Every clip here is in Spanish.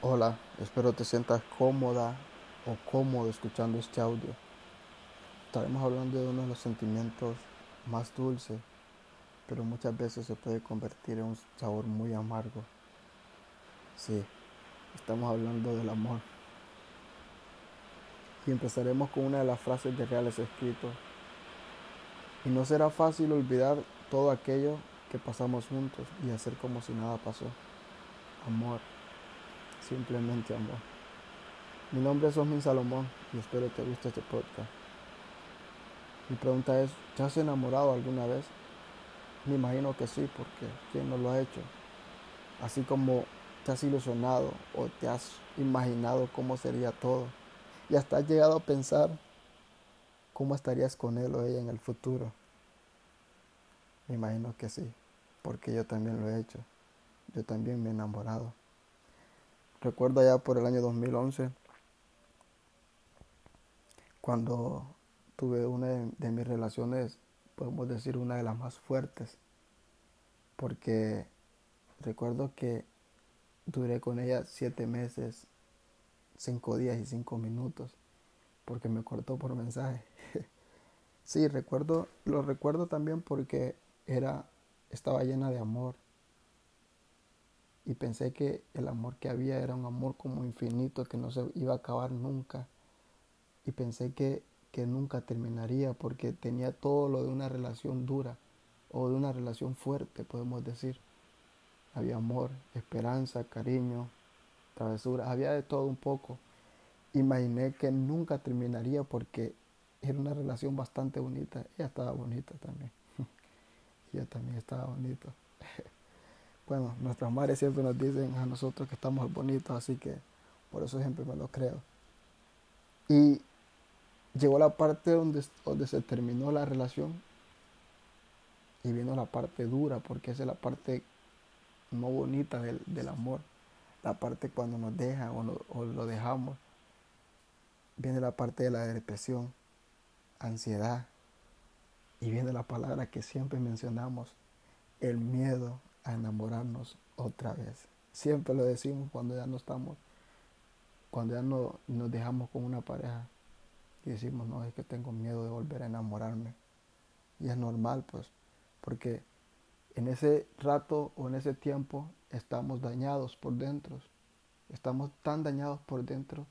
Hola, espero te sientas cómoda o cómodo escuchando este audio. Estaremos hablando de uno de los sentimientos más dulces, pero muchas veces se puede convertir en un sabor muy amargo. Sí, estamos hablando del amor. Y empezaremos con una de las frases de Reales Escritos. Y no será fácil olvidar todo aquello que pasamos juntos y hacer como si nada pasó. Amor simplemente amor. Mi nombre es Osmin Salomón y espero te guste este podcast. Mi pregunta es, ¿te has enamorado alguna vez? Me imagino que sí, porque ¿quién no lo ha hecho? Así como te has ilusionado o te has imaginado cómo sería todo. Y hasta has llegado a pensar cómo estarías con él o ella en el futuro. Me imagino que sí, porque yo también lo he hecho. Yo también me he enamorado. Recuerdo ya por el año 2011, cuando tuve una de, mis relaciones, podemos decir una de las más fuertes, porque recuerdo que duré con ella siete meses, cinco días y cinco minutos, porque me cortó por mensaje. sí, recuerdo, lo recuerdo también porque era, estaba llena de amor y pensé que el amor que había era un amor como infinito que no se iba a acabar nunca. Y pensé que, que nunca terminaría porque tenía todo lo de una relación dura o de una relación fuerte podemos decir. Había amor esperanza cariño travesura había de todo un poco. Imaginé que nunca terminaría porque era una relación bastante bonita. Ella estaba bonita también. Ella también estaba bonita bueno, nuestras madres siempre nos dicen a nosotros que estamos bonitos, así que por eso siempre me lo creo. Y llegó la parte donde, donde se terminó la relación y vino la parte dura, porque esa es la parte no bonita del, del amor, la parte cuando nos dejan o, o lo dejamos. Viene la parte de la depresión, ansiedad, y viene la palabra que siempre mencionamos, el miedo a enamorarnos otra vez. Siempre lo decimos cuando ya no estamos, cuando ya no nos dejamos con una pareja y decimos, no, es que tengo miedo de volver a enamorarme. Y es normal, pues, porque en ese rato o en ese tiempo estamos dañados por dentro. Estamos tan dañados por dentro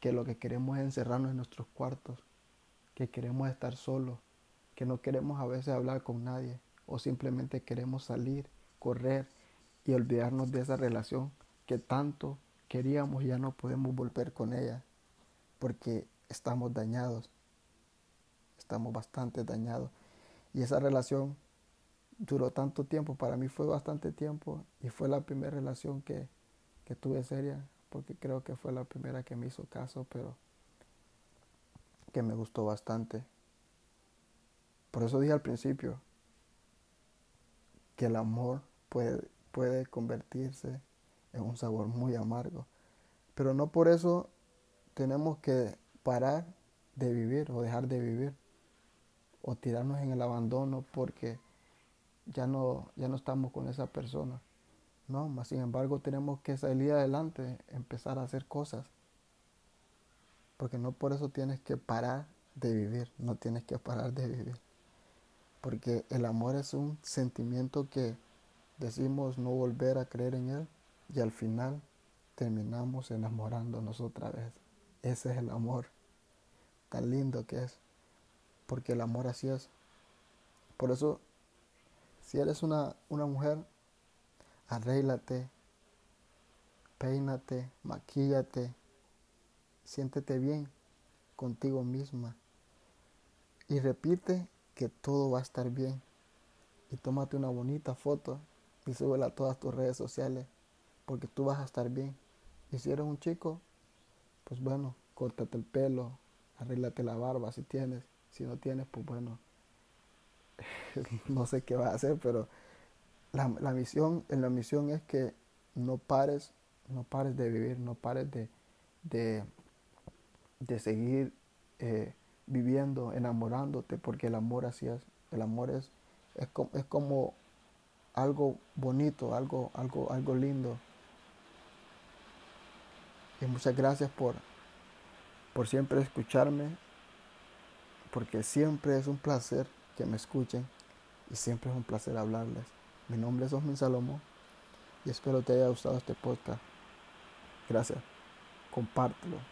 que lo que queremos es encerrarnos en nuestros cuartos, que queremos estar solos, que no queremos a veces hablar con nadie o simplemente queremos salir correr y olvidarnos de esa relación que tanto queríamos y ya no podemos volver con ella porque estamos dañados, estamos bastante dañados. Y esa relación duró tanto tiempo, para mí fue bastante tiempo y fue la primera relación que, que tuve seria, porque creo que fue la primera que me hizo caso, pero que me gustó bastante. Por eso dije al principio que el amor puede, puede convertirse en un sabor muy amargo. Pero no por eso tenemos que parar de vivir o dejar de vivir o tirarnos en el abandono porque ya no, ya no estamos con esa persona. No, más sin embargo tenemos que salir adelante, empezar a hacer cosas. Porque no por eso tienes que parar de vivir, no tienes que parar de vivir. Porque el amor es un sentimiento que decimos no volver a creer en Él y al final terminamos enamorándonos otra vez. Ese es el amor tan lindo que es, porque el amor así es. Por eso, si eres una, una mujer, arréglate, peínate, maquíllate, siéntete bien contigo misma y repite que todo va a estar bien y tómate una bonita foto y súbela a todas tus redes sociales porque tú vas a estar bien. Y si eres un chico, pues bueno, córtate el pelo, arréglate la barba si tienes. Si no tienes, pues bueno, no sé qué vas a hacer, pero la, la, misión, la misión es que no pares, no pares de vivir, no pares de, de, de seguir eh, viviendo, enamorándote, porque el amor así es. El amor es, es, es como algo bonito, algo, algo, algo lindo. Y muchas gracias por, por siempre escucharme, porque siempre es un placer que me escuchen y siempre es un placer hablarles. Mi nombre es Osmin Salomón y espero te haya gustado este podcast. Gracias. Compártelo.